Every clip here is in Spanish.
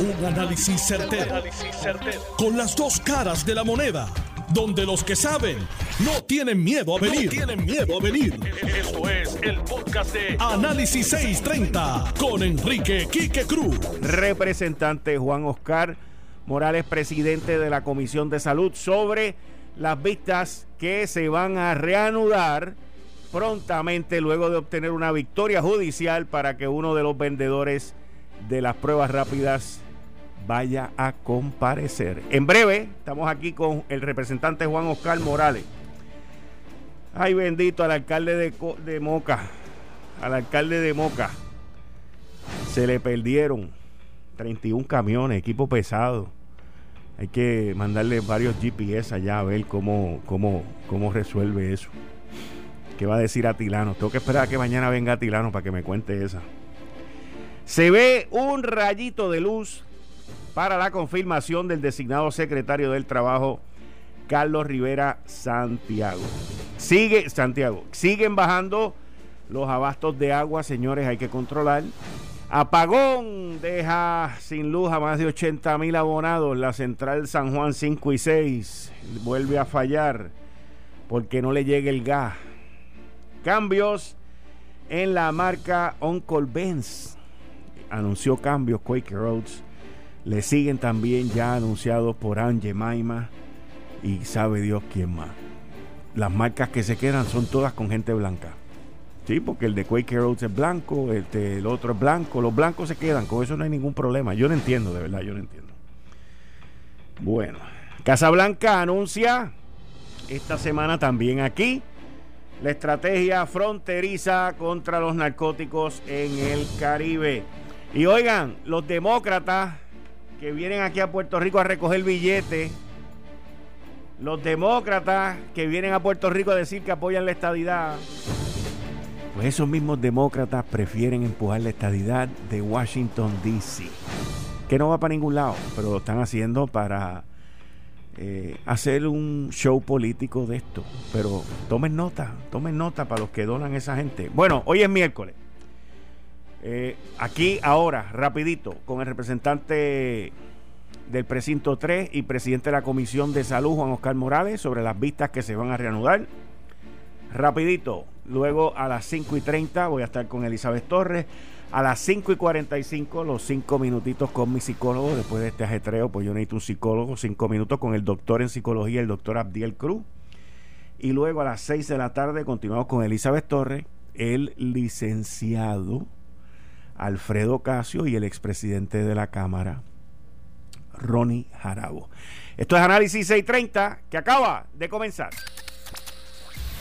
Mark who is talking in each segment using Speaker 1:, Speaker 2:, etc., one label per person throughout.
Speaker 1: Un análisis certero, Con las dos caras de la moneda. Donde los que saben no tienen miedo a venir. No tienen miedo a venir. Esto es el podcast de Análisis 630 con Enrique Quique Cruz.
Speaker 2: Representante Juan Oscar Morales, presidente de la Comisión de Salud, sobre las vistas que se van a reanudar prontamente luego de obtener una victoria judicial para que uno de los vendedores de las pruebas rápidas vaya a comparecer. En breve, estamos aquí con el representante Juan Oscar Morales. Ay, bendito al alcalde de, Moca, al alcalde de Moca. Se le perdieron 31 camiones, equipo pesado. Hay que mandarle varios GPS allá a ver cómo, cómo, cómo resuelve eso. ¿Qué va a decir Atilano? Tengo que esperar a que mañana venga Atilano para que me cuente esa. Se ve un rayito de luz para la confirmación del designado secretario del Trabajo, Carlos Rivera Santiago. Sigue, Santiago, siguen bajando los abastos de agua, señores, hay que controlar. Apagón deja sin luz a más de 80 mil abonados. La central San Juan 5 y 6 vuelve a fallar porque no le llega el gas. Cambios en la marca Uncle Benz anunció cambios Quaker Roads. Le siguen también ya anunciados por Ange Maima y sabe Dios quién más. Las marcas que se quedan son todas con gente blanca. Sí, porque el de Quaker Roads es blanco, el, otro es blanco. Los blancos se quedan, con eso no hay ningún problema. Yo no entiendo, de verdad, yo no entiendo. Bueno, Casablanca anuncia esta semana también aquí la estrategia fronteriza contra los narcóticos en el Caribe. Y oigan, los demócratas que vienen aquí a Puerto Rico a recoger billetes, los demócratas que vienen a Puerto Rico a decir que apoyan la estadidad, pues esos mismos demócratas prefieren empujar la estadidad de Washington, D.C., que no va para ningún lado, pero lo están haciendo para eh, hacer un show político de esto. Pero tomen nota, tomen nota para los que donan esa gente. Bueno, hoy es miércoles. Eh, aquí ahora, rapidito, con el representante del precinto 3 y presidente de la Comisión de Salud, Juan Oscar Morales, sobre las vistas que se van a reanudar. Rapidito, luego a las 5 y 30 voy a estar con Elizabeth Torres. A las 5 y 45, los 5 minutitos con mi psicólogo. Después de este ajetreo, pues yo necesito un psicólogo. 5 minutos con el doctor en psicología, el doctor Abdiel Cruz. Y luego a las 6 de la tarde continuamos con Elizabeth Torres, el licenciado Alfredo Casio y el expresidente de la Cámara, Ronnie Jarabo. Esto es Análisis 630 que acaba de comenzar.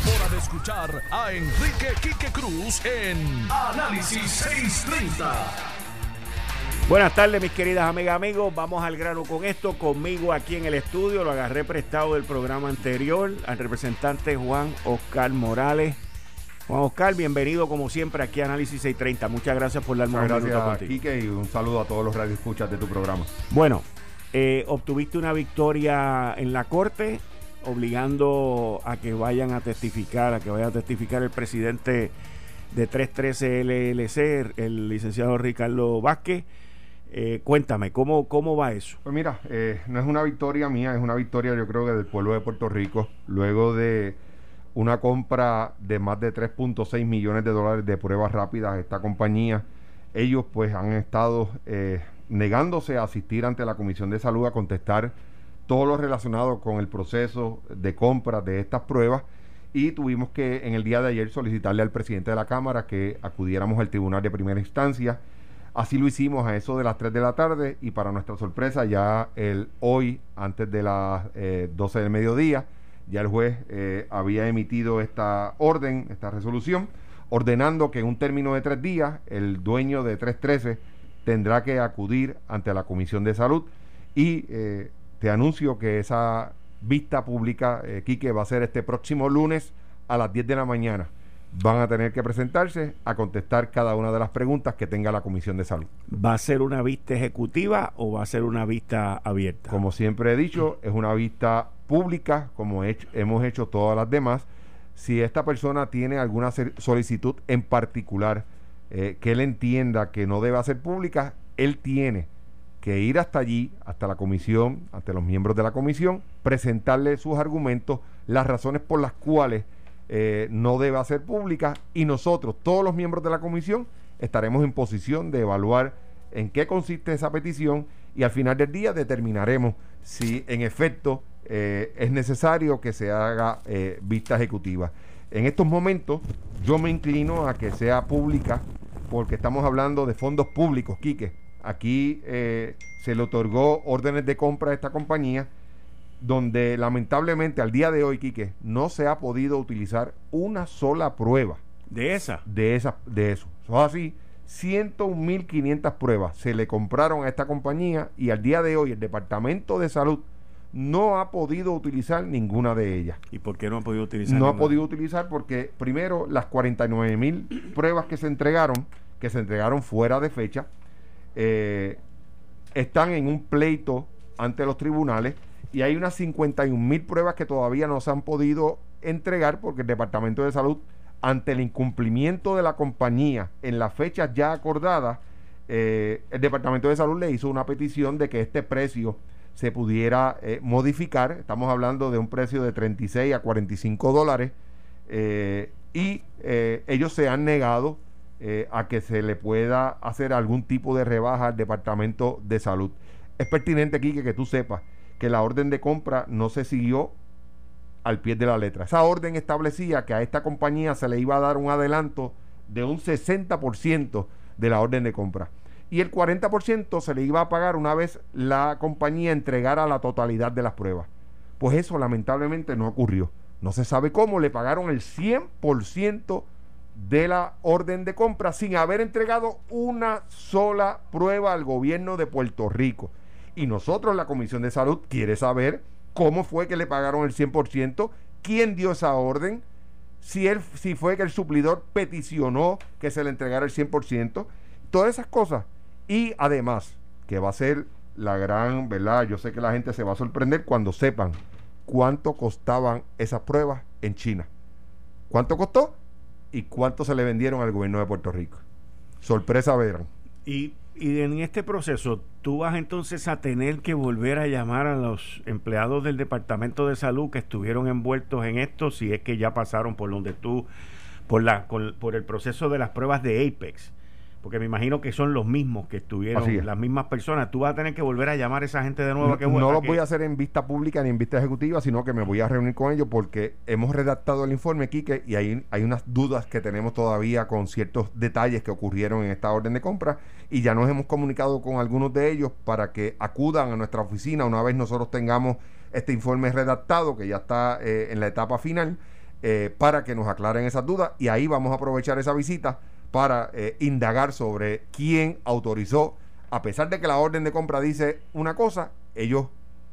Speaker 1: hora de escuchar a Enrique Quique Cruz en Análisis 630.
Speaker 2: Buenas tardes, mis queridas amigas, amigos. Vamos al grano con esto. Conmigo aquí en el estudio, lo agarré prestado del programa anterior al representante Juan Oscar Morales. Juan Oscar, bienvenido como siempre aquí a Análisis 630. Muchas gracias por darme
Speaker 3: un gracias, Quique, y un saludo a todos los radioescuchas de tu programa.
Speaker 2: Bueno, eh, obtuviste una victoria en la corte, obligando a que vayan a testificar, a que vaya a testificar el presidente de 313 LLC, el licenciado Ricardo Vázquez eh, cuéntame, ¿cómo, ¿cómo va eso?
Speaker 3: Pues mira, eh, no es una victoria mía, es una victoria yo creo que del pueblo de Puerto Rico, luego de una compra de más de 3.6 millones de dólares de pruebas rápidas esta compañía. Ellos pues han estado eh, negándose a asistir ante la Comisión de Salud a contestar todo lo relacionado con el proceso de compra de estas pruebas y tuvimos que en el día de ayer solicitarle al presidente de la Cámara que acudiéramos al Tribunal de Primera Instancia. Así lo hicimos a eso de las 3 de la tarde y para nuestra sorpresa ya el hoy, antes de las 12 eh, del mediodía, ya el juez eh, había emitido esta orden, esta resolución, ordenando que en un término de tres días el dueño de 313 tendrá que acudir ante la Comisión de Salud y eh, te anuncio que esa vista pública, eh, Quique, va a ser este próximo lunes a las 10 de la mañana. Van a tener que presentarse a contestar cada una de las preguntas que tenga la Comisión de Salud.
Speaker 2: ¿Va a ser una vista ejecutiva o va a ser una vista abierta?
Speaker 3: Como siempre he dicho, es una vista pública, como hemos hecho todas las demás. Si esta persona tiene alguna solicitud en particular eh, que él entienda que no debe ser pública, él tiene que ir hasta allí, hasta la comisión, ante los miembros de la comisión, presentarle sus argumentos, las razones por las cuales eh, no debe ser pública y nosotros, todos los miembros de la comisión, estaremos en posición de evaluar en qué consiste esa petición y al final del día determinaremos si en efecto eh, es necesario que se haga eh, vista ejecutiva. En estos momentos yo me inclino a que sea pública porque estamos hablando de fondos públicos, Quique Aquí eh, se le otorgó órdenes de compra a esta compañía, donde lamentablemente al día de hoy, Quique, no se ha podido utilizar una sola prueba.
Speaker 2: ¿De esa?
Speaker 3: De, esa, de eso. Son así, 101.500 pruebas se le compraron a esta compañía y al día de hoy el Departamento de Salud no ha podido utilizar ninguna de ellas.
Speaker 2: ¿Y por qué no ha podido utilizar?
Speaker 3: No ha podido utilizar porque primero las 49.000 pruebas que se entregaron, que se entregaron fuera de fecha, eh, están en un pleito ante los tribunales y hay unas 51 mil pruebas que todavía no se han podido entregar porque el Departamento de Salud, ante el incumplimiento de la compañía en las fechas ya acordadas, eh, el Departamento de Salud le hizo una petición de que este precio se pudiera eh, modificar. Estamos hablando de un precio de 36 a 45 dólares. y ellos se han negado eh, a que se le pueda hacer algún tipo de rebaja al Departamento de Salud. Es pertinente, aquí que tú sepas que la orden de compra no se siguió al pie de la letra. Esa orden establecía que a esta compañía se le iba a dar un adelanto de un 60% de la orden de compra. Y el 40% se le iba a pagar una vez la compañía entregara la totalidad de las pruebas. Pues eso lamentablemente no ocurrió. No se sabe cómo, le pagaron el 100% de la orden de compra sin haber entregado una sola prueba al gobierno de Puerto Rico. Y nosotros, la Comisión de Salud, quiere saber cómo fue que le pagaron el 100%, quién dio esa orden, si, él, si fue que el suplidor peticionó que se le entregara el 100%, todas esas cosas. Y además, que va a ser la gran, ¿verdad? Yo sé que la gente se va a sorprender cuando sepan cuánto costaban esas pruebas en China. ¿Cuánto costó? Y cuánto se le vendieron al gobierno de Puerto Rico. Sorpresa verán.
Speaker 2: Y, y en este proceso, tú vas entonces a tener que volver a llamar a los empleados del Departamento de Salud que estuvieron envueltos en esto, si es que ya pasaron por donde tú, por, la, por el proceso de las pruebas de Apex porque me imagino que son los mismos que estuvieron, las mismas personas. Tú vas a tener que volver a llamar a esa gente de nuevo.
Speaker 3: No, que no lo voy a hacer en vista pública ni en vista ejecutiva, sino que me voy a reunir con ellos porque hemos redactado el informe, Quique, y hay, hay unas dudas que tenemos todavía con ciertos detalles que ocurrieron en esta orden de compra y ya nos hemos comunicado con algunos de ellos para que acudan a nuestra oficina una vez nosotros tengamos este informe redactado, que ya está eh, en la etapa final, eh, para que nos aclaren esas dudas y ahí vamos a aprovechar esa visita para eh, indagar sobre quién autorizó, a pesar de que la orden de compra dice una cosa, ellos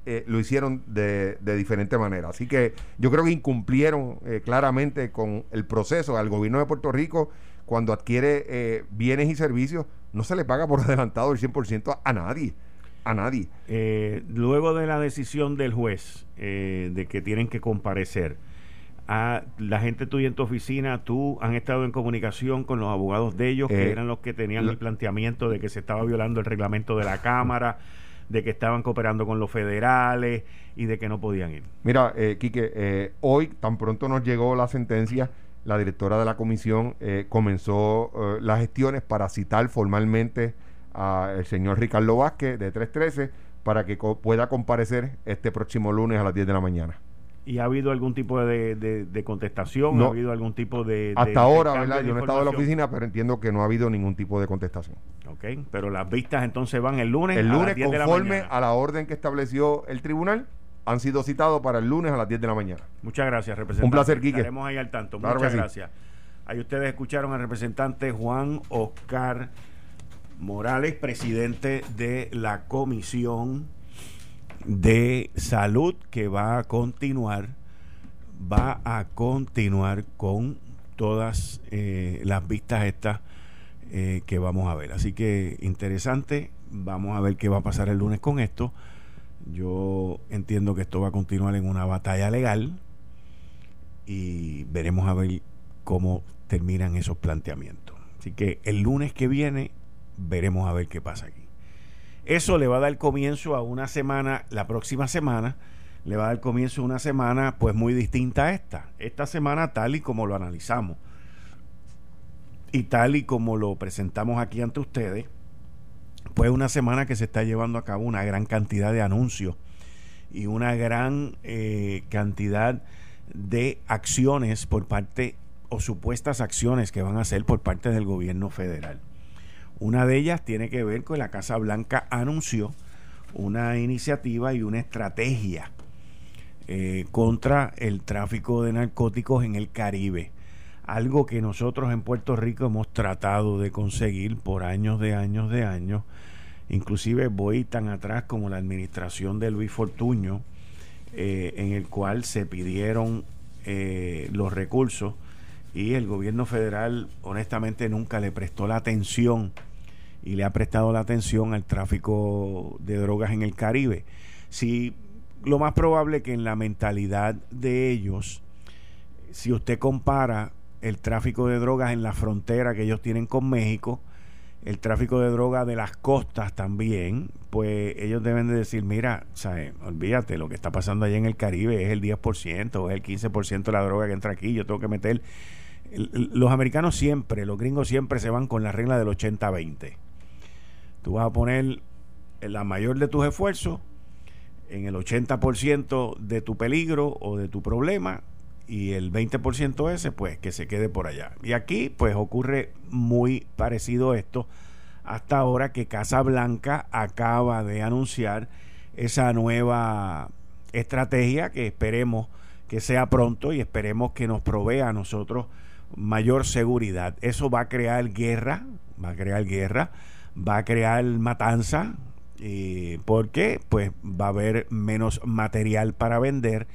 Speaker 3: eh, lo hicieron de, diferente manera. Así que yo creo que incumplieron eh, claramente con el proceso al gobierno de Puerto Rico cuando adquiere bienes y servicios, no se le paga por adelantado el 100% a, a nadie. A nadie.
Speaker 2: luego de la decisión del juez de que tienen que comparecer, la gente tuya en tu oficina, tú han estado en comunicación con los abogados de ellos, que eh, eran los que tenían el planteamiento de que se estaba violando el reglamento de la Cámara, de que estaban cooperando con los federales y de que no podían ir.
Speaker 3: Mira, eh, Quique, eh, hoy tan pronto nos llegó la sentencia, la directora de la comisión eh, comenzó las gestiones para citar formalmente al señor Ricardo Vázquez de 313 para que pueda comparecer este próximo lunes a las 10 de la mañana.
Speaker 2: ¿Y ha habido algún tipo de, de, contestación? No, ¿Ha habido algún tipo de...
Speaker 3: Hasta ahora, ¿verdad? Yo no he estado en la oficina, pero entiendo que no ha habido ningún tipo de contestación.
Speaker 2: Ok, pero las vistas entonces van el lunes.
Speaker 3: El lunes, conforme a la orden que estableció el tribunal, han sido citados para el lunes a las 10 de la mañana.
Speaker 2: Muchas gracias, representante.
Speaker 3: Un placer, Quique.
Speaker 2: Estaremos ahí al tanto. Muchas gracias. Ahí ustedes escucharon al representante Juan Oscar Morales, presidente de la Comisión de Salud, que va a continuar, va a continuar con todas eh, las vistas estas eh, que vamos a ver. Así que interesante, vamos a ver qué va a pasar el lunes con esto. Yo entiendo que esto va a continuar en una batalla legal y veremos a ver cómo terminan esos planteamientos. Así que el lunes que viene veremos a ver qué pasa aquí. Eso le va a dar comienzo a una semana, la próxima semana, le va a dar comienzo a una semana pues muy distinta a esta. Esta semana tal y como lo analizamos y tal y como lo presentamos aquí ante ustedes, pues una semana que se está llevando a cabo una gran cantidad de anuncios y una gran eh, cantidad de acciones por parte o supuestas acciones que van a hacer por parte del gobierno federal. Una de ellas tiene que ver con la Casa Blanca anunció una iniciativa y una estrategia eh, contra el tráfico de narcóticos en el Caribe. Algo que nosotros en Puerto Rico hemos tratado de conseguir por años de años de años. Inclusive voy tan atrás como la administración de Luis Fortuño, eh, en el cual se pidieron eh, los recursos y el gobierno federal honestamente nunca le prestó la atención y le ha prestado la atención al tráfico de drogas en el Caribe. Si lo más probable que en la mentalidad de ellos, si usted compara el tráfico de drogas en la frontera que ellos tienen con México, el tráfico de drogas de las costas también, pues ellos deben de decir, mira, olvídate, lo que está pasando allá en el Caribe es el 10% o es el 15% de la droga que entra aquí, yo tengo que meter los americanos siempre, los gringos siempre se van con la regla del 80-20. Tú vas a poner la mayor de tus esfuerzos en el 80% de tu peligro o de tu problema y el 20% ese pues que se quede por allá. Y aquí pues ocurre muy parecido esto hasta ahora que Casa Blanca acaba de anunciar esa nueva estrategia que esperemos que sea pronto y esperemos que nos provea a nosotros mayor seguridad. Eso va a crear guerra, va a crear guerra, va a crear matanza, y porque pues va a haber menos material para vender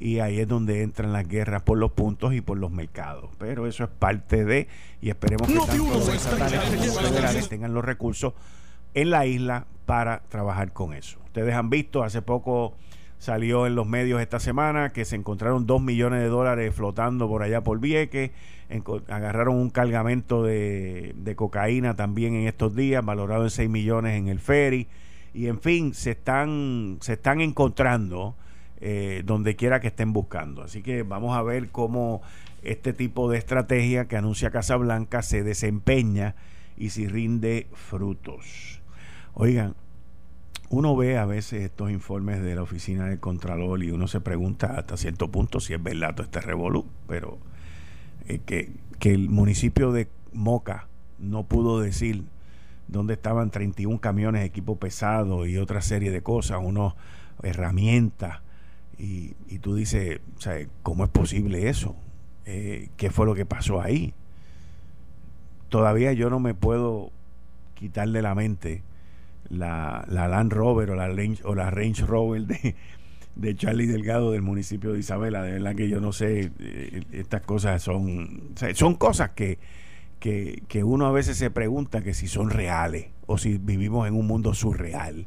Speaker 2: y ahí es donde entran las guerras por los puntos y por los mercados. Pero eso es parte de y esperemos que los tengan los recursos en la isla para trabajar con eso. Ustedes han visto hace poco salió en los medios esta semana que se encontraron dos millones de dólares flotando por allá por Vieques, agarraron un cargamento de, cocaína también en estos días, valorado en 6 millones en el ferry, y en fin, se están, se están encontrando eh, donde quiera que estén buscando. Así que vamos a ver cómo este tipo de estrategia que anuncia Casablanca se desempeña y si rinde frutos. Oigan, uno ve a veces estos informes de la oficina del Contralor y uno se pregunta hasta cierto punto si es verdad todo este revolú, pero eh, que, que el municipio de Moca no pudo decir dónde estaban 31 camiones equipo pesado y otra serie de cosas, unas herramientas, y, y tú dices, ¿cómo es posible eso? Eh, ¿Qué fue lo que pasó ahí? Todavía yo no me puedo quitar de la mente la, la Land Rover o la Range, o la Range Rover de, de Charlie Delgado del municipio de Isabela. De verdad que yo no sé, eh, estas cosas son, son cosas que, que, que, uno a veces se pregunta que si son reales o si vivimos en un mundo surreal.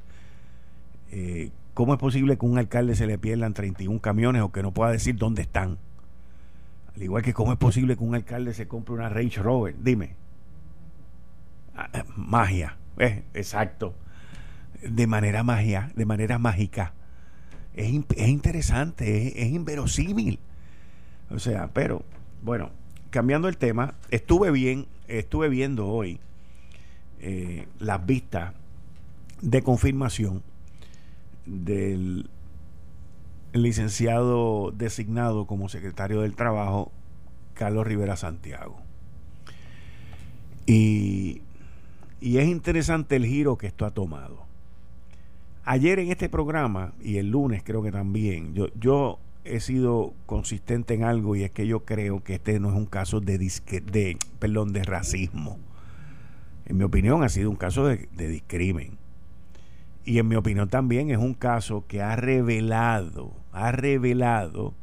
Speaker 2: Eh, ¿Cómo es posible que a un alcalde se le pierdan 31 camiones o que no pueda decir dónde están? Al igual que cómo es posible que un alcalde se compre una Range Rover. Dime. Ah, eh, magia. exacto de manera magia, de manera mágica. Es, es interesante, es, inverosímil. O sea, pero bueno, cambiando el tema, estuve bien, estuve viendo hoy eh, las vistas de confirmación del licenciado designado como secretario del Trabajo, Carlos Rivera Santiago. Y, y es interesante el giro que esto ha tomado. Ayer en este programa y el lunes creo que también, yo, yo he sido consistente en algo y es que yo creo que este no es un caso de, disque, de, perdón, de racismo. En mi opinión ha sido un caso de, de discrimen. Y en mi opinión también es un caso que ha revelado, ha revelado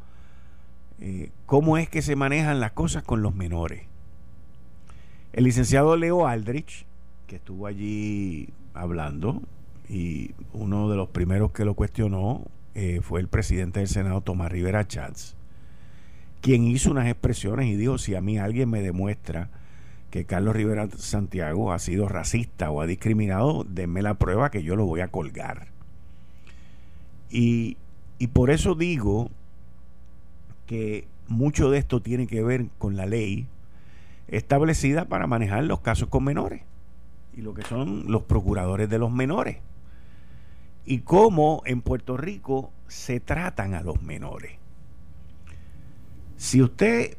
Speaker 2: eh, cómo es que se manejan las cosas con los menores. El licenciado Leo Aldrich, que estuvo allí hablando, y uno de los primeros que lo cuestionó eh, fue el presidente del Senado, Tomás Rivera Chats, quien hizo unas expresiones y dijo, si a mí alguien me demuestra que Carlos Rivera Santiago ha sido racista o ha discriminado, denme la prueba que yo lo voy a colgar. Y, y por eso digo que mucho de esto tiene que ver con la ley establecida para manejar los casos con menores y lo que son los procuradores de los menores y cómo en Puerto Rico se tratan a los menores. Si usted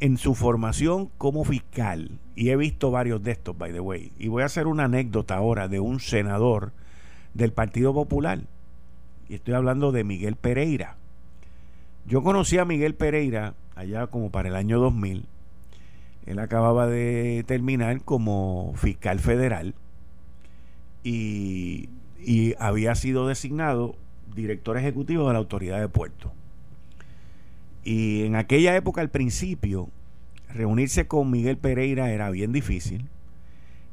Speaker 2: en su formación como fiscal, y he visto varios de estos, by the way, y voy a hacer una anécdota ahora de un senador del Partido Popular, y estoy hablando de Miguel Pereira. Yo conocí a Miguel Pereira allá como para el año 2000. Él acababa de terminar como fiscal federal y, y había sido designado director ejecutivo de la Autoridad de Puerto. Y en aquella época, al principio, reunirse con Miguel Pereira era bien difícil.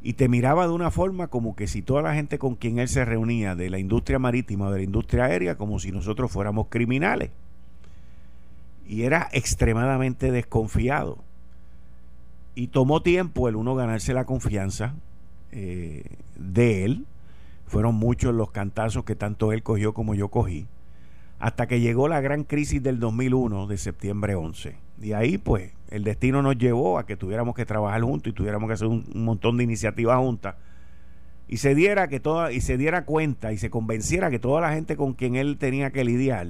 Speaker 2: Y te miraba de una forma como que si toda la gente con quien él se reunía de la industria marítima de la industria aérea, como si nosotros fuéramos criminales. Y era extremadamente desconfiado. Y tomó tiempo el uno ganarse la confianza eh, de él. Fueron muchos los cantazos que tanto él cogió como yo cogí hasta que llegó la gran crisis del 2001 de septiembre 11. Y ahí pues el destino nos llevó a que tuviéramos que trabajar juntos y tuviéramos que hacer un, montón de iniciativas juntas y se diera que toda y se diera cuenta y se convenciera que toda la gente con quien él tenía que lidiar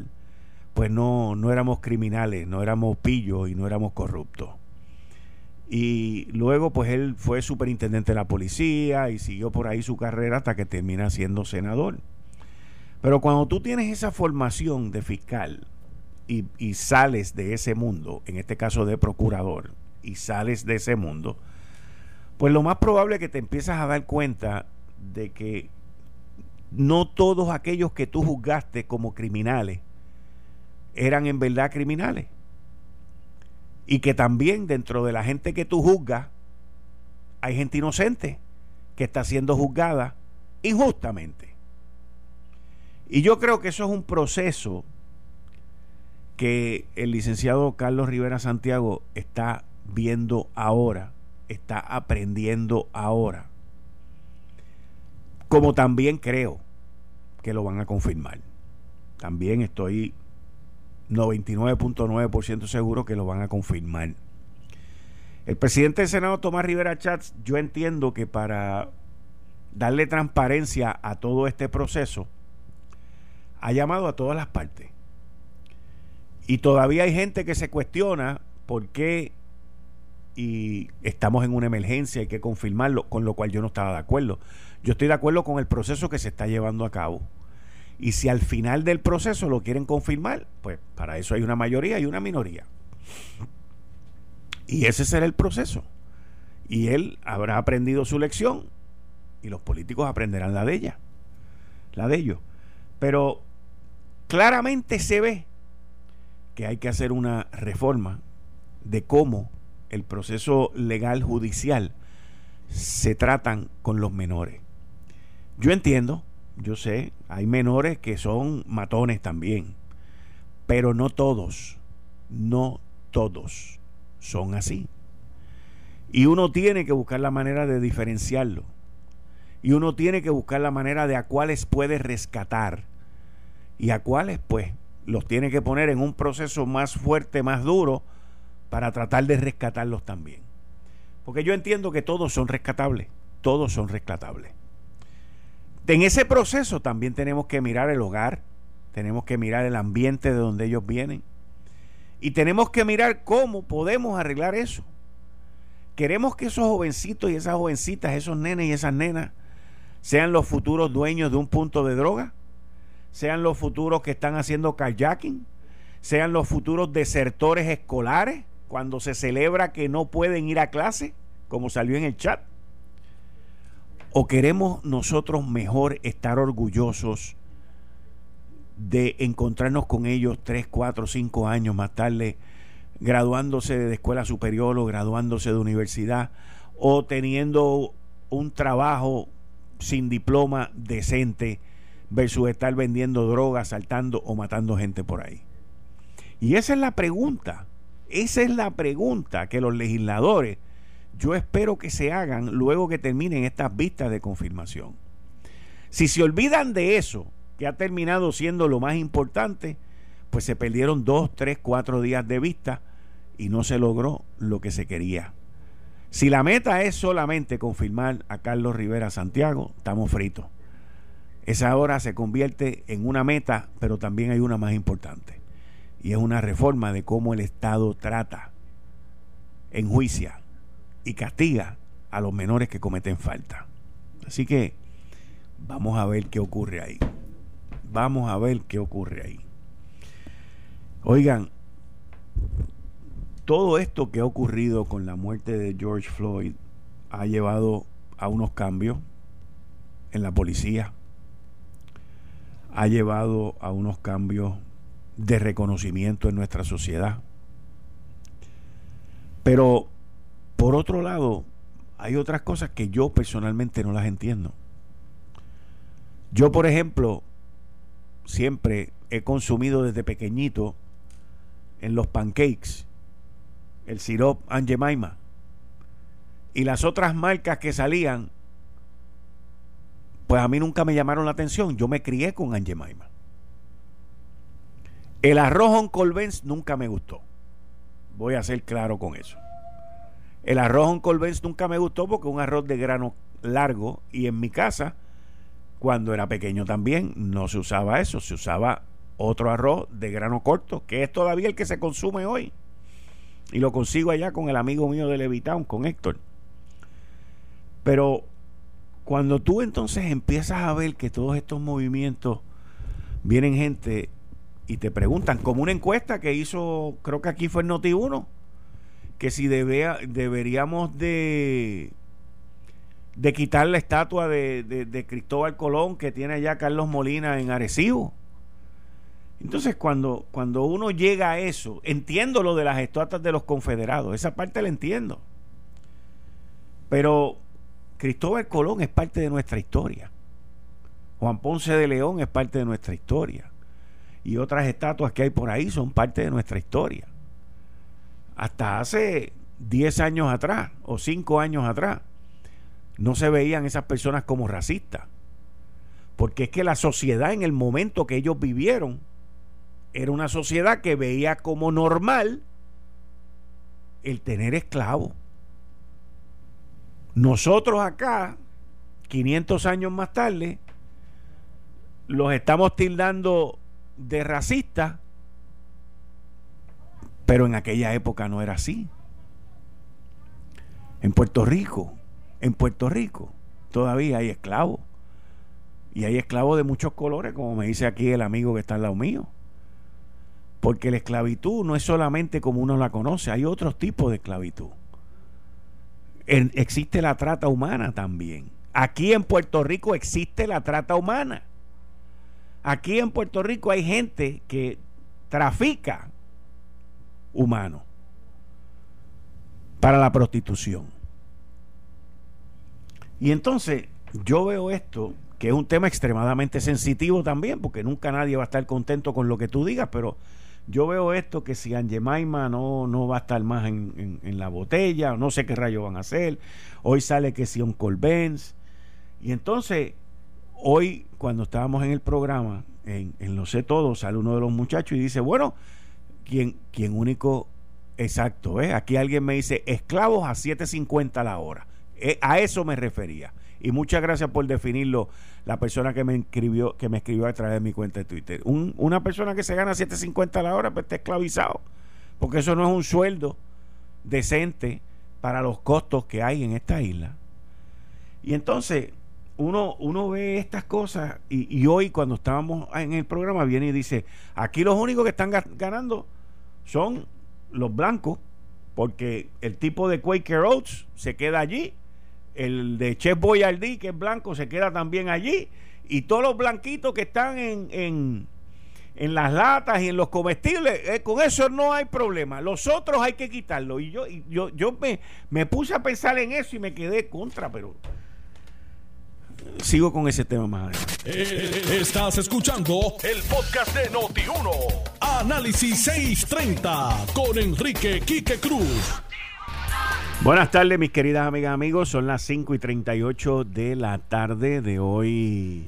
Speaker 2: pues no no éramos criminales, no éramos pillos y no éramos corruptos. Y luego pues él fue superintendente de la policía y siguió por ahí su carrera hasta que termina siendo senador. Pero cuando tú tienes esa formación de fiscal y, sales de ese mundo, en este caso de procurador, y sales de ese mundo, pues lo más probable es que te empiezas a dar cuenta de que no todos aquellos que tú juzgaste como criminales eran en verdad criminales. Y que también dentro de la gente que tú juzgas hay gente inocente que está siendo juzgada injustamente. Y yo creo que eso es un proceso que el licenciado Carlos Rivera Santiago está viendo ahora, está aprendiendo ahora. Como también creo que lo van a confirmar. También estoy 99.9% seguro que lo van a confirmar. El presidente del Senado, Tomás Rivera Chats, yo entiendo que para darle transparencia a todo este proceso, ha llamado a todas las partes. Y todavía hay gente que se cuestiona por qué y estamos en una emergencia, hay que confirmarlo, con lo cual yo no estaba de acuerdo. Yo estoy de acuerdo con el proceso que se está llevando a cabo. Y si al final del proceso lo quieren confirmar, pues para eso hay una mayoría y una minoría. Y ese será el proceso. Y él habrá aprendido su lección y los políticos aprenderán la de ella, la de ellos. Pero claramente se ve que hay que hacer una reforma de cómo el proceso legal judicial se tratan con los menores. Yo entiendo, yo sé, hay menores que son matones también, pero no todos, no todos son así. Y uno tiene que buscar la manera de diferenciarlo. Y uno tiene que buscar la manera de a cuáles puede rescatar y a cuáles pues los tiene que poner en un proceso más fuerte, más duro, para tratar de rescatarlos también. Porque yo entiendo que todos son rescatables, todos son rescatables. En ese proceso también tenemos que mirar el hogar, tenemos que mirar el ambiente de donde ellos vienen y tenemos que mirar cómo podemos arreglar eso. Queremos que esos jovencitos y esas jovencitas, esos nenes y esas nenas, sean los futuros dueños de un punto de droga sean los futuros que están haciendo kayaking, sean los futuros desertores escolares, cuando se celebra que no pueden ir a clase, como salió en el chat. ¿O queremos nosotros mejor estar orgullosos de encontrarnos con ellos tres, cuatro, cinco años más tarde, graduándose de escuela superior o graduándose de universidad, o teniendo un trabajo sin diploma decente versus estar vendiendo drogas, saltando o matando gente por ahí? Y esa es la pregunta, esa es la pregunta que los legisladores yo espero que se hagan luego que terminen estas vistas de confirmación. Si se olvidan de eso, que ha terminado siendo lo más importante, pues se perdieron dos, tres, cuatro días de vista y no se logró lo que se quería. Si la meta es solamente confirmar a Carlos Rivera Santiago, estamos fritos. Esa hora se convierte en una meta, pero también hay una más importante. Y es una reforma de cómo el Estado trata, enjuicia y castiga a los menores que cometen falta. Así que vamos a ver qué ocurre ahí. Vamos a ver qué ocurre ahí. Oigan, todo esto que ha ocurrido con la muerte de George Floyd ha llevado a unos cambios en la policía, ha llevado a unos cambios de reconocimiento en nuestra sociedad. Pero, por otro lado, hay otras cosas que yo personalmente no las entiendo. Yo, por ejemplo, siempre he consumido desde pequeñito en los pancakes el sirop Angemaima y las otras marcas que salían pues a mí nunca me llamaron la atención. Yo me crié con Angemaima el arroz Uncle Benz nunca me gustó. Voy a ser claro con eso el arroz Uncle Benz nunca me gustó porque un arroz de grano largo y en mi casa cuando era pequeño también no se usaba eso, se usaba otro arroz de grano corto, que es todavía el que se consume hoy. Y lo consigo allá con el amigo mío de Levitown, con Héctor. Pero cuando tú entonces empiezas a ver que todos estos movimientos vienen gente y te preguntan, como una encuesta que hizo, creo que aquí fue el Noti1, que si deberíamos de de quitar la estatua de, Cristóbal Colón que tiene allá Carlos Molina en Arecibo. Entonces, cuando, cuando uno llega a eso, entiendo lo de las estatuas de los confederados, esa parte la entiendo. Pero Cristóbal Colón es parte de nuestra historia. Juan Ponce de León es parte de nuestra historia. Y otras estatuas que hay por ahí son parte de nuestra historia. Hasta hace 10 años atrás o 5 años atrás, no se veían esas personas como racistas. Porque es que la sociedad en el momento que ellos vivieron era una sociedad que veía como normal el tener esclavos. Nosotros acá, 500 años más tarde, los estamos tildando de racistas, pero en aquella época no era así. En Puerto Rico, en Puerto Rico todavía hay esclavos. Y hay esclavos de muchos colores, como me dice aquí el amigo que está al lado mío. Porque la esclavitud no es solamente como uno la conoce, hay otros tipos de esclavitud. existe la trata humana también. Aquí en Puerto Rico existe la trata humana. Aquí en Puerto Rico hay gente que trafica humanos para la prostitución. Y entonces yo veo esto, que es un tema extremadamente sensitivo también, porque nunca nadie va a estar contento con lo que tú digas, pero yo veo esto que si Angemaima no, no va a estar más en, la botella, no sé qué rayos van a hacer. Hoy sale que si un Colbenz. Y entonces, hoy, cuando estábamos en el programa, en, en Lo sé todo, sale uno de los muchachos y dice, bueno, quien, único, exacto, ¿eh? aquí alguien me dice, esclavos a 7.50 la hora. Eh, a eso me refería. Y muchas gracias por definirlo la persona que me escribió, que me escribió a través de mi cuenta de Twitter. una persona que se gana 7.50 a la hora, pues está esclavizado. Porque eso no es un sueldo decente para los costos que hay en esta isla. Y entonces, uno, uno ve estas cosas y, hoy cuando estábamos en el programa viene y dice, aquí los únicos que están ganando son los blancos, porque el tipo de Quaker Oats se queda allí el de Chef Boyardee, que es blanco, se queda también allí. Y todos los blanquitos que están en, en, en las latas y en los comestibles, eh, con eso no hay problema. Los otros hay que quitarlo. Y yo, y yo, yo me, me puse a pensar en eso y me quedé contra, pero sigo con ese tema más adelante.
Speaker 1: Eh, Estás escuchando el podcast de Noti1. Análisis 630 con Enrique Quique Cruz.
Speaker 2: Buenas tardes, mis queridas amigas, amigos. Son las 5 y 38 de la tarde de hoy,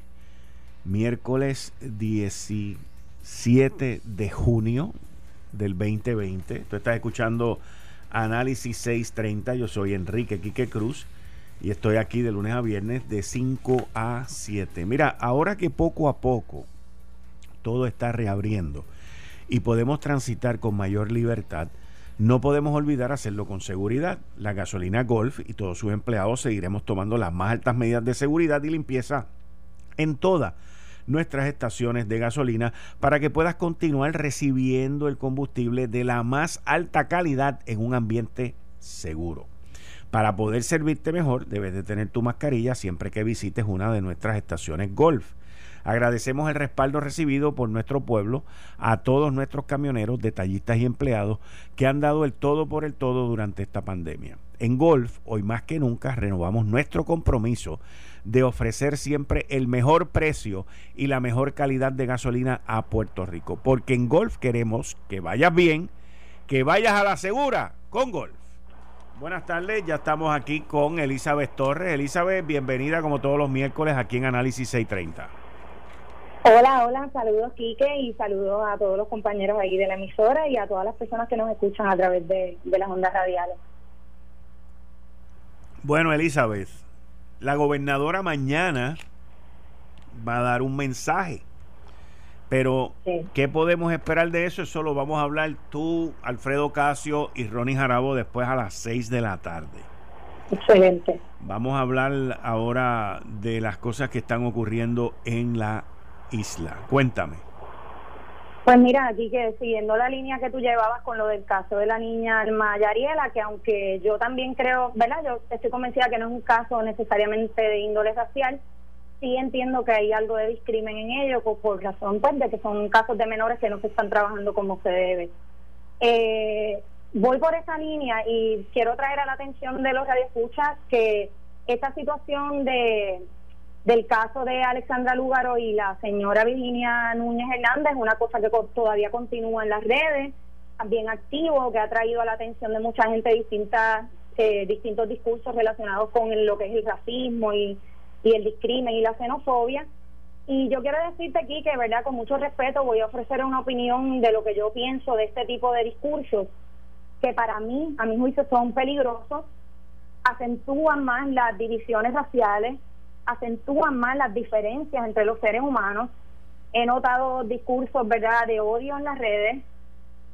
Speaker 2: miércoles 17 de junio del 2020. Tú estás escuchando Análisis 630. Yo soy Enrique Quique Cruz y estoy aquí de lunes a viernes de 5 a 7. Mira, ahora que poco a poco todo está reabriendo y podemos transitar con mayor libertad, no podemos olvidar hacerlo con seguridad. La gasolina Golf y todos sus empleados seguiremos tomando las más altas medidas de seguridad y limpieza en todas nuestras estaciones de gasolina para que puedas continuar recibiendo el combustible de la más alta calidad en un ambiente seguro. Para poder servirte mejor, debes de tener tu mascarilla siempre que visites una de nuestras estaciones Golf. Agradecemos el respaldo recibido por nuestro pueblo, a todos nuestros camioneros, detallistas y empleados que han dado el todo por el todo durante esta pandemia. En Golf, hoy más que nunca, renovamos nuestro compromiso de ofrecer siempre el mejor precio y la mejor calidad de gasolina a Puerto Rico. Porque en Golf queremos que vayas bien, que vayas a la segura con Golf. Buenas tardes, ya estamos aquí con Elizabeth Torres. Elizabeth, bienvenida como todos los miércoles aquí en Análisis 630.
Speaker 4: Hola, hola, saludos Quique y saludos a todos los compañeros ahí de la emisora y a todas las personas que nos escuchan a través de, de las ondas radiales.
Speaker 2: Bueno, Elizabeth, la gobernadora mañana va a dar un mensaje, pero
Speaker 4: Sí.
Speaker 2: ¿qué podemos esperar de eso? Eso lo vamos a hablar tú, Alfredo Casio y Ronnie Jarabo después a las 6 de la tarde.
Speaker 4: Excelente.
Speaker 2: Vamos a hablar ahora de las cosas que están ocurriendo en la isla. Cuéntame.
Speaker 4: Pues mira, aquí que siguiendo la línea que tú llevabas con lo del caso de la niña Alma Yariela, que aunque yo también creo, ¿verdad? Yo estoy convencida que no es un caso necesariamente de índole racial, sí entiendo que hay algo de discrimen en ello por, razón pues de que son casos de menores que no se están trabajando como se debe. Eh, voy por esa línea y quiero traer a la atención de los radioescuchas que esta situación de del caso de Alexandra Lúgaro y la señora Virginia Núñez Hernández, una cosa que todavía continúa en las redes, bien activo, que ha traído a la atención de mucha gente distintas, eh, distintos discursos relacionados con lo que es el racismo y, y el discrimen y la xenofobia. Y yo quiero decirte aquí que, verdad, con mucho respeto voy a ofrecer una opinión de lo que yo pienso de este tipo de discursos, que para mí, a mi juicio, son peligrosos, acentúan más las divisiones raciales, acentúan más las diferencias entre los seres humanos. He notado discursos, ¿verdad?, de odio en las redes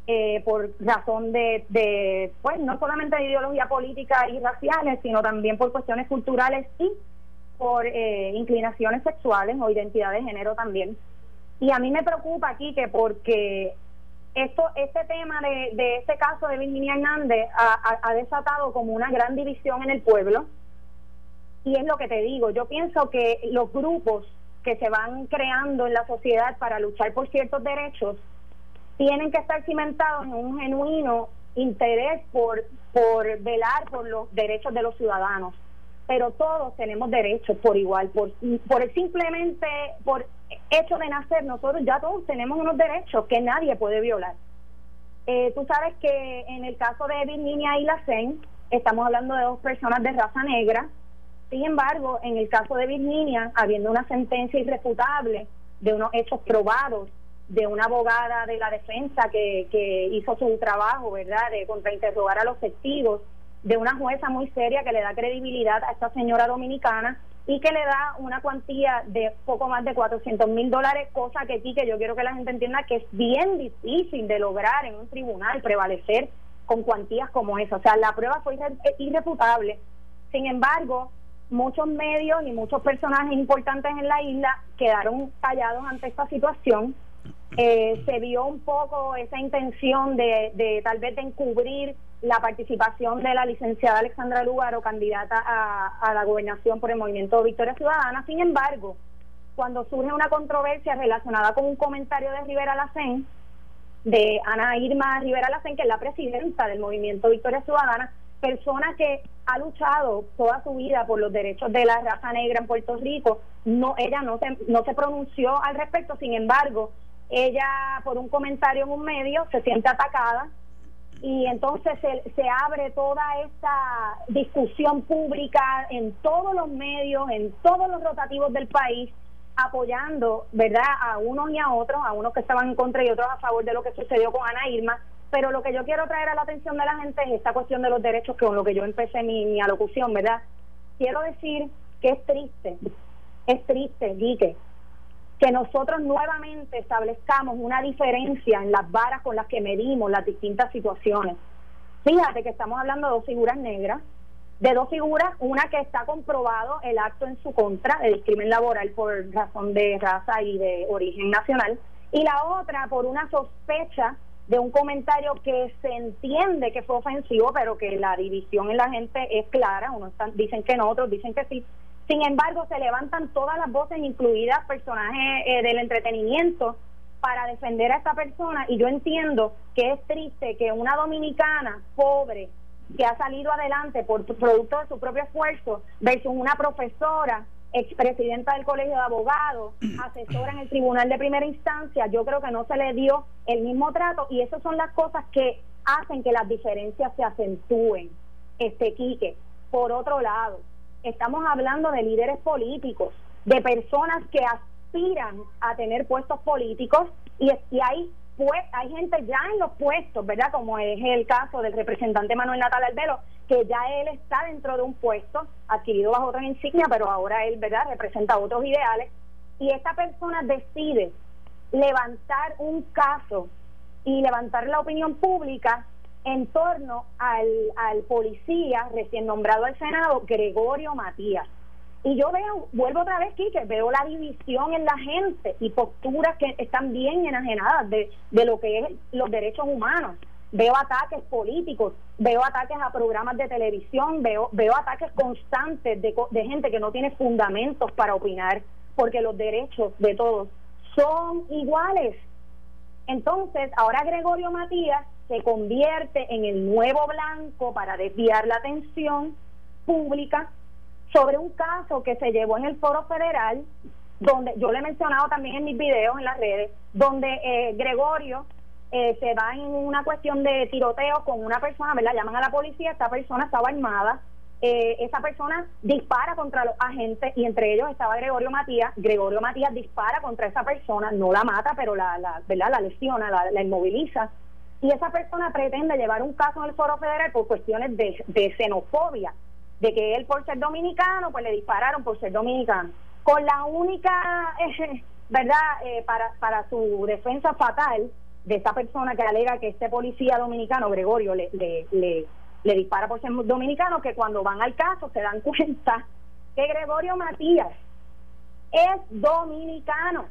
Speaker 4: eh, por razón de, de, pues, no solamente de ideología política y raciales, sino también por cuestiones culturales y por eh, inclinaciones sexuales o identidad de género también. Y a mí me preocupa aquí que porque esto este tema de, este caso de Virginia Hernández ha, ha- ha desatado como una gran división en el pueblo y es lo que te digo yo pienso que los grupos que se van creando en la sociedad para luchar por ciertos derechos tienen que estar cimentados en un genuino interés por por velar por los derechos de los ciudadanos pero todos tenemos derechos por igual, por, el simplemente, por hecho de nacer, nosotros ya todos tenemos unos derechos que nadie puede violar. Eh, tú sabes que en el caso de Virginia y Lacen, estamos hablando de dos personas de raza negra, sin embargo, en el caso de Virginia, habiendo una sentencia irrefutable de unos hechos probados, de una abogada de la defensa que, que hizo su trabajo, ¿verdad?, de contrainterrogar a los testigos, de una jueza muy seria que le da credibilidad a esta señora dominicana y que le da una cuantía de poco más de 400 mil dólares, cosa que aquí que yo quiero que la gente entienda que es bien difícil de lograr en un tribunal prevalecer con cuantías como esa. O sea, la prueba fue irre- irrefutable. Sin embargo, muchos medios y muchos personajes importantes en la isla quedaron callados ante esta situación eh, se vio un poco esa intención de, de tal vez de encubrir la participación de la licenciada Alexandra Lugaro, candidata a, la gobernación por el movimiento Victoria Ciudadana. Sin embargo, cuando surge una controversia relacionada con un comentario de Rivera Lacén, de Ana Irma Rivera Lacén, que es la presidenta del movimiento Victoria Ciudadana, persona que ha luchado toda su vida por los derechos de la raza negra en Puerto Rico, no ella no se, no se pronunció al respecto, sin embargo, ella por un comentario en un medio se siente atacada y entonces se, se abre toda esta discusión pública en todos los medios, en todos los rotativos del país, apoyando, ¿verdad?, a unos y a otros, a unos que estaban en contra y otros a favor de lo que sucedió con Ana Irma. Pero lo que yo quiero traer a la atención de la gente es esta cuestión de los derechos, con lo que yo empecé mi, mi alocución, ¿verdad? Quiero decir que es triste, es triste, Guique, que nosotros nuevamente establezcamos una diferencia en las varas con las que medimos las distintas situaciones. Fíjate que estamos hablando de dos figuras negras, de dos figuras, una que está comprobado el acto en su contra de discrimen laboral por razón de raza y de origen nacional, y la otra por una sospecha de un comentario que se entiende que fue ofensivo, pero que la división en la gente es clara, unos dicen que no, otros dicen que sí, sin embargo, se levantan todas las voces, incluidas personajes eh, del entretenimiento, para defender a esta persona. Y yo entiendo que es triste que una dominicana pobre, que ha salido adelante por producto de su propio esfuerzo, versus una profesora, expresidenta del Colegio de Abogados, asesora en el Tribunal de Primera Instancia, yo creo que no se le dio el mismo trato y esas son las cosas que hacen que las diferencias se acentúen. Este Quique, por otro lado, estamos hablando de líderes políticos, de personas que aspiran a tener puestos políticos y, hay pues hay gente ya en los puestos, ¿verdad? Como es el caso del representante Manuel Natal Albelo, que ya él está dentro de un puesto adquirido bajo otra insignia, pero ahora él, ¿verdad? Representa otros ideales. Y esta persona decide levantar un caso y levantar la opinión pública en torno al, al policía recién nombrado al Senado, Gregorio Matías. Y yo veo, vuelvo otra vez, Quique, veo la división en la gente y posturas que están bien enajenadas de, de lo que es los derechos humanos. Veo ataques políticos, veo ataques a programas de televisión, veo, veo ataques constantes de, de gente que no tiene fundamentos para opinar, porque los derechos de todos son iguales. Entonces, ahora Gregorio Matías se convierte en el nuevo blanco para desviar la atención pública sobre un caso que se llevó en el foro federal, donde yo le he mencionado también en mis videos en las redes, donde eh, Gregorio eh, se va en una cuestión de tiroteo con una persona, ¿verdad? Llaman a la policía, esta persona estaba armada, eh, esa persona dispara contra los agentes y entre ellos estaba Gregorio Matías. Gregorio Matías dispara contra esa persona, no la mata, pero la, la, ¿verdad? la lesiona, la, la inmoviliza y esa persona pretende llevar un caso en el foro federal por cuestiones de, xenofobia, de que él por ser dominicano, pues le dispararon por ser dominicano. Con la única, eh, ¿verdad?, eh, para, para su defensa fatal de esta persona que alega que este policía dominicano, Gregorio, le, le, le, le dispara por ser dominicano, que cuando van al caso se dan cuenta que Gregorio Matías es dominicano,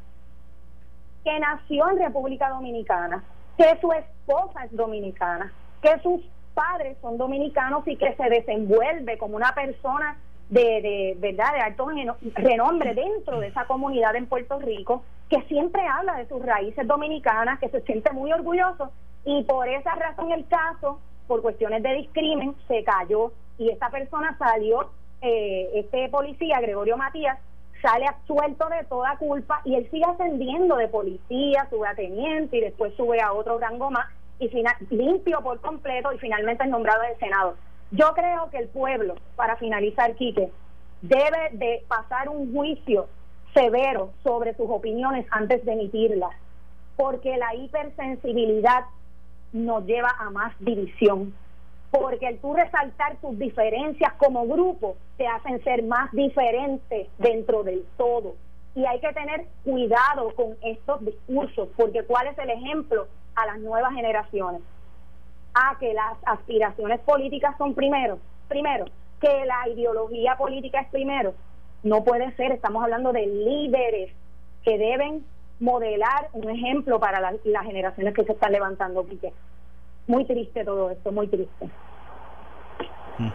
Speaker 4: que nació en República Dominicana que su esposa es dominicana, que sus padres son dominicanos y que se desenvuelve como una persona de, de verdad de alto renombre dentro de esa comunidad en Puerto Rico que siempre habla de sus raíces dominicanas que se siente muy orgulloso y por esa razón el caso por cuestiones de discrimen se cayó y esta persona salió eh, este policía Gregorio Matías sale absuelto de toda culpa y él sigue ascendiendo de policía, sube a teniente y después sube a otro rango más y final, limpio por completo y finalmente es nombrado del Senado. Yo creo que el pueblo, para finalizar, Quique, debe de pasar un juicio severo sobre sus opiniones antes de emitirlas, porque la hipersensibilidad nos lleva a más división porque el tú resaltar tus diferencias como grupo te hacen ser más diferentes dentro del todo. Y hay que tener cuidado con estos discursos, porque ¿cuál es el ejemplo a las nuevas generaciones? A que las aspiraciones políticas son primero, primero, que la ideología política es primero. No puede ser, estamos hablando de líderes que deben modelar un ejemplo para las generaciones que se están levantando, Quique. Muy triste todo esto, muy triste.
Speaker 2: Mm.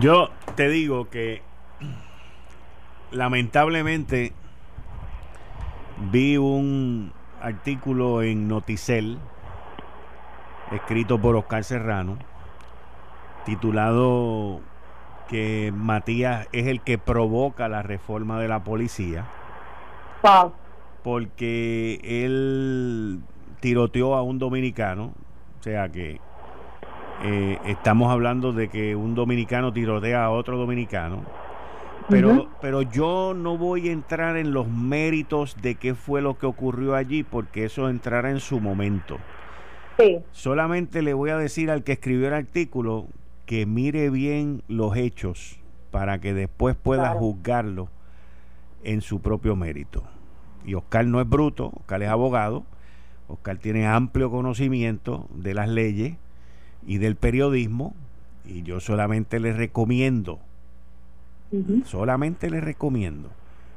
Speaker 2: Yo te digo que lamentablemente vi un artículo en Noticel escrito por Oscar Serrano titulado que Matías es el que provoca la reforma de la policía. Porque él tiroteó a un dominicano, o sea que eh, estamos hablando de que un dominicano tirotea a otro dominicano. Pero, pero yo no voy a entrar en los méritos de qué fue lo que ocurrió allí, porque eso entrará en su momento. Solamente le voy a decir al que escribió el artículo que mire bien los hechos para que después pueda juzgarlo en su propio mérito. Y Oscar no es bruto, Oscar es abogado, Oscar tiene amplio conocimiento de las leyes y del periodismo y yo solamente le recomiendo, solamente le recomiendo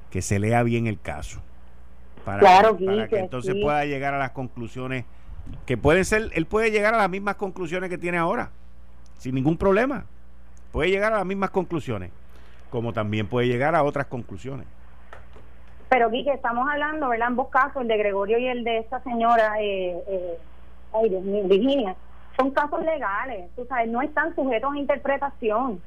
Speaker 2: que se lea bien el caso para, que, entonces pueda llegar a las conclusiones que pueden ser, él puede llegar a las mismas conclusiones que tiene ahora sin ningún problema. Puede llegar a las mismas conclusiones, como también puede llegar a otras conclusiones.
Speaker 4: Pero Quique, estamos hablando, ¿verdad? Ambos casos, el de Gregorio y el de esta señora, eh, eh, ay, Virginia, son casos legales, tú sabes, no están sujetos a interpretación.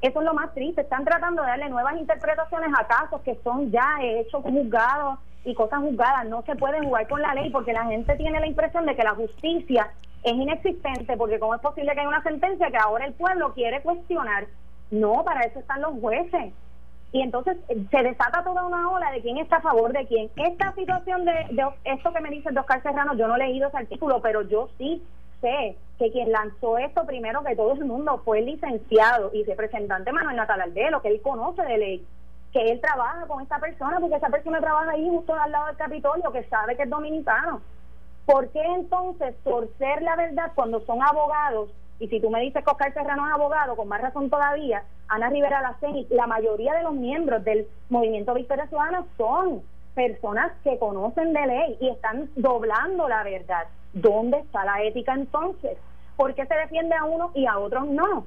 Speaker 4: Eso es lo más triste, están tratando de darle nuevas interpretaciones a casos que son ya hechos juzgados y cosas juzgadas. No se puede jugar con la ley porque la gente tiene la impresión de que la justicia es inexistente porque cómo es posible que haya una sentencia que ahora el pueblo quiere cuestionar. No, para eso están los jueces. Y entonces eh, se desata toda una ola de quién está a favor de quién. Esta situación de, esto que me dice Oscar Serrano, yo no he leído ese artículo, pero yo sí sé que quien lanzó esto primero que todo el mundo fue el licenciado y representante Manuel Natal Aldelo, que él conoce de ley, que él trabaja con esta persona, porque esa persona trabaja ahí justo al lado del Capitolio, que sabe que es dominicano. ¿Por qué entonces torcer la verdad cuando son abogados? Y si tú me dices que Oscar Serrano es abogado, con más razón todavía, Ana Rivera Laceni, la mayoría de los miembros del Movimiento Victoria Ciudadana son personas que conocen de ley y están doblando la verdad. ¿Dónde está la ética entonces? ¿Por qué se defiende a uno y a otros no?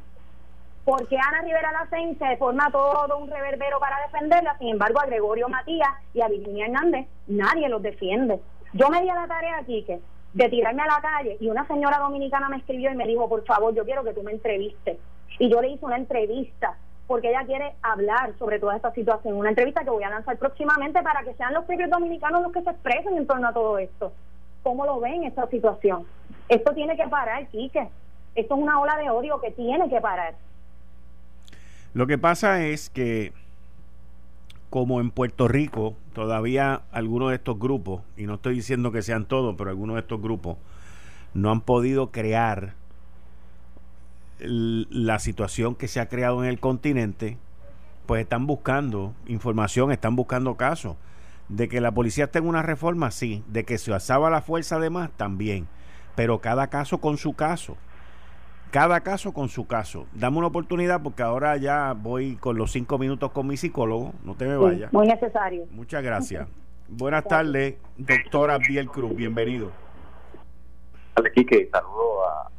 Speaker 4: ¿Por qué Ana Rivera Lacen se forma todo un reverbero para defenderla? Sin embargo, a Gregorio Matías y a Virginia Hernández nadie los defiende. Yo me di a la tarea, aquí que de tirarme a la calle y una señora dominicana me escribió y me dijo, por favor, yo quiero que tú me entrevistes. Y yo le hice una entrevista porque ella quiere hablar sobre toda esta situación, una entrevista que voy a lanzar próximamente para que sean los propios dominicanos los que se expresen en torno a todo esto. ¿Cómo lo ven esta situación? Esto tiene que parar, Quique. Esto es una ola de odio que tiene que parar.
Speaker 2: Lo que pasa es que como en Puerto Rico todavía algunos de estos grupos, y no estoy diciendo que sean todos, pero algunos de estos grupos no han podido crear la situación que se ha creado en el continente, pues están buscando información, están buscando casos. De que la policía esté en una reforma, sí. De que se asaba la fuerza además, también. Pero cada caso con su caso cada caso con su caso. Dame una oportunidad porque ahora ya voy con los cinco minutos con mi psicólogo. No te me vayas.
Speaker 4: muy necesario.
Speaker 2: Muchas gracias. Buenas tardes, doctora Biel Cruz. Bienvenido.
Speaker 5: que saludo a,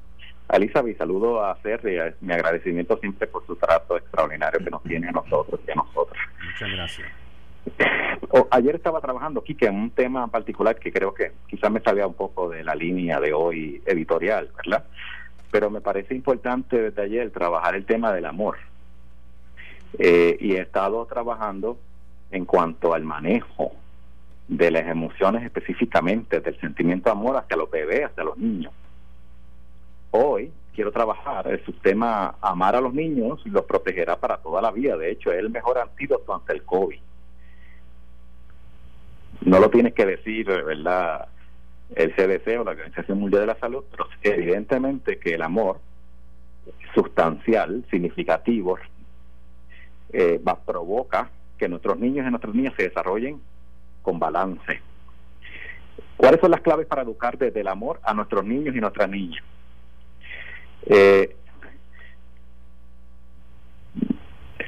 Speaker 5: a Elizabeth y saludo a Serri. Mi agradecimiento siempre por su trato extraordinario que nos tiene a nosotros y a nosotros.
Speaker 2: Muchas gracias.
Speaker 5: ayer estaba trabajando, Quique, en un tema particular que creo que quizás me salía un poco de la línea de hoy editorial, ¿verdad? Pero me parece importante desde ayer trabajar el tema del amor. Eh, y he estado trabajando en cuanto al manejo de las emociones específicamente del sentimiento de amor hacia los bebés, hacia los niños. Hoy quiero trabajar el sistema amar a los niños y los protegerá para toda la vida. De hecho, es el mejor antídoto ante el COVID. No lo tienes que decir, ¿verdad? El CDC o la Organización Mundial de la Salud, pero evidentemente que el amor sustancial, significativo, eh, va, provoca que nuestros niños y nuestras niñas se desarrollen con balance. ¿Cuáles son las claves para educar desde el amor a nuestros niños y nuestras niñas? Eh,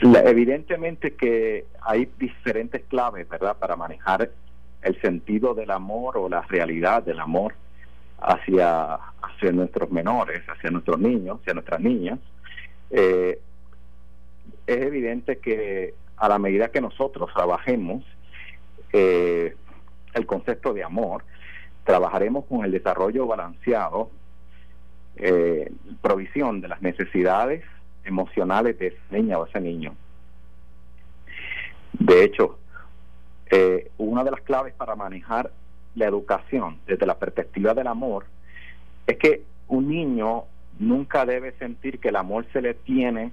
Speaker 5: evidentemente que hay diferentes claves, ¿verdad?, para manejar el sentido del amor o la realidad del amor hacia, hacia nuestros menores, hacia nuestros niños, hacia nuestras niñas. Eh, es evidente que a la medida que nosotros trabajemos eh, el concepto de amor, trabajaremos con el desarrollo balanceado, eh, provisión de las necesidades emocionales de esa niña o ese niño. De hecho, eh, una de las claves para manejar la educación desde la perspectiva del amor es que un niño nunca debe sentir que el amor se le tiene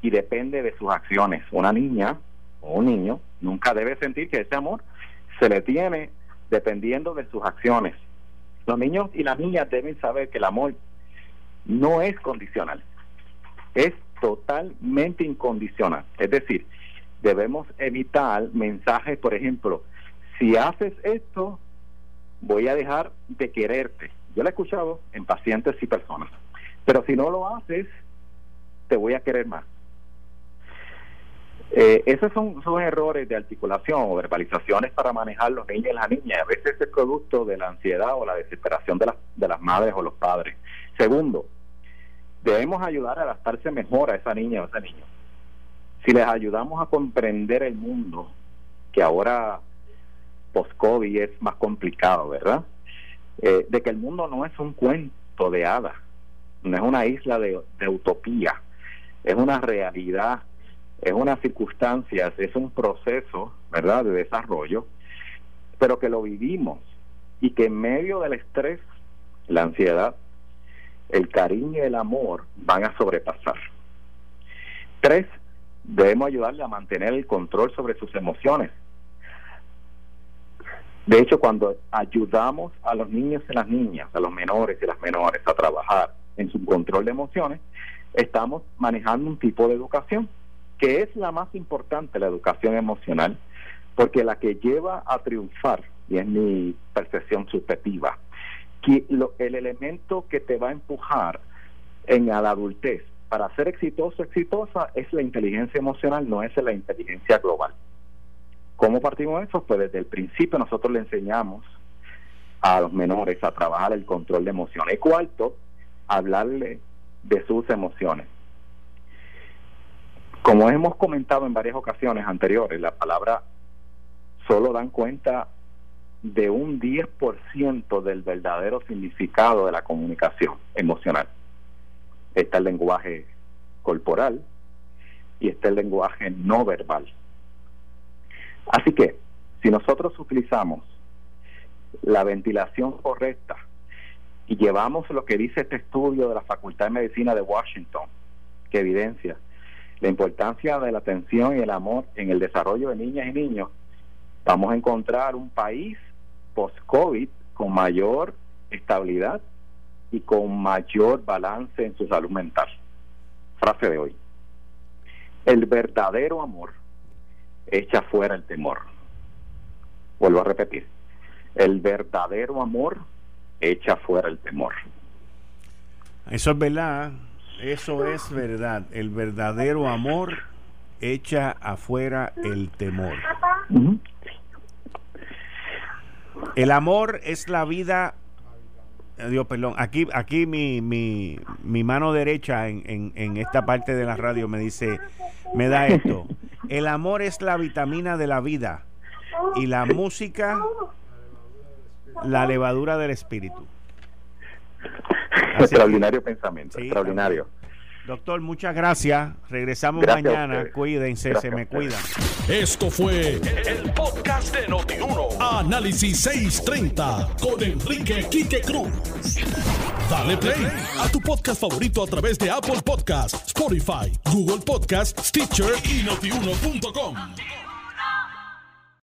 Speaker 5: y depende de sus acciones. Una niña o un niño nunca debe sentir que ese amor se le tiene dependiendo de sus acciones. Los niños y las niñas deben saber que el amor no es condicional, es totalmente incondicional. Es decir, debemos evitar mensajes, por ejemplo, si haces esto, voy a dejar de quererte. Yo lo he escuchado en pacientes y personas. Pero si no lo haces, te voy a querer más. Eh, esos son, son errores de articulación o verbalizaciones para manejar los niños y las niñas. A veces es producto de la ansiedad o la desesperación de, las de las madres o los padres. Segundo, debemos ayudar a adaptarse mejor a esa niña o ese niño. Si les ayudamos a comprender el mundo, que ahora post-COVID es más complicado, ¿verdad? Eh, de que el mundo no es un cuento de hadas, no es una isla de, de utopía, es una realidad, es una circunstancia, es un proceso, ¿verdad?, de desarrollo, pero que lo vivimos y que en medio del estrés, la ansiedad, el cariño y el amor van a sobrepasar. Tres, debemos ayudarle a mantener el control sobre sus emociones. De hecho, cuando ayudamos a los niños y las niñas, a los menores y las menores a trabajar en su control de emociones, estamos manejando un tipo de educación que es la más importante, la educación emocional, porque la que lleva a triunfar, y es mi percepción subjetiva, que el elemento que te va a empujar en la adultez para ser exitoso, exitosa, es la inteligencia emocional, no es la inteligencia global. ¿Cómo partimos de eso? Pues desde el principio nosotros le enseñamos a los menores a trabajar el control de emociones. Y cuarto, hablarle de sus emociones. Como hemos comentado en varias ocasiones anteriores, la palabra solo dan cuenta de un 10% del verdadero significado de la comunicación emocional. Está el lenguaje corporal y está el lenguaje no verbal. Así que, si nosotros utilizamos la ventilación correcta y llevamos lo que dice este estudio de la Facultad de Medicina de Washington, que evidencia la importancia de la atención y el amor en el desarrollo de niñas y niños, vamos a encontrar un país post-COVID con mayor estabilidad y con mayor balance en su salud mental. Frase de hoy. El verdadero amor echa fuera el temor. Vuelvo a repetir. El verdadero amor echa fuera el temor.
Speaker 2: Eso es verdad. Eso es verdad. El verdadero amor echa afuera el temor. El amor es la vida. Eh, Dios, perdón. Aquí, aquí mi, mi, mi mano derecha en, en, en esta parte de la radio me dice, me da esto. El amor es la vitamina de la vida y la música, la levadura del espíritu.
Speaker 5: extraordinario pensamiento, extraordinario.
Speaker 2: Doctor, muchas gracias. Regresamos mañana. Cuídense, se me cuidan.
Speaker 1: Esto fue el, podcast de Notiuno. Análisis 630 con Enrique Quique Cruz. Dale play a tu podcast favorito a través de Apple Podcasts, Spotify, Google Podcasts, Stitcher y notiuno.com.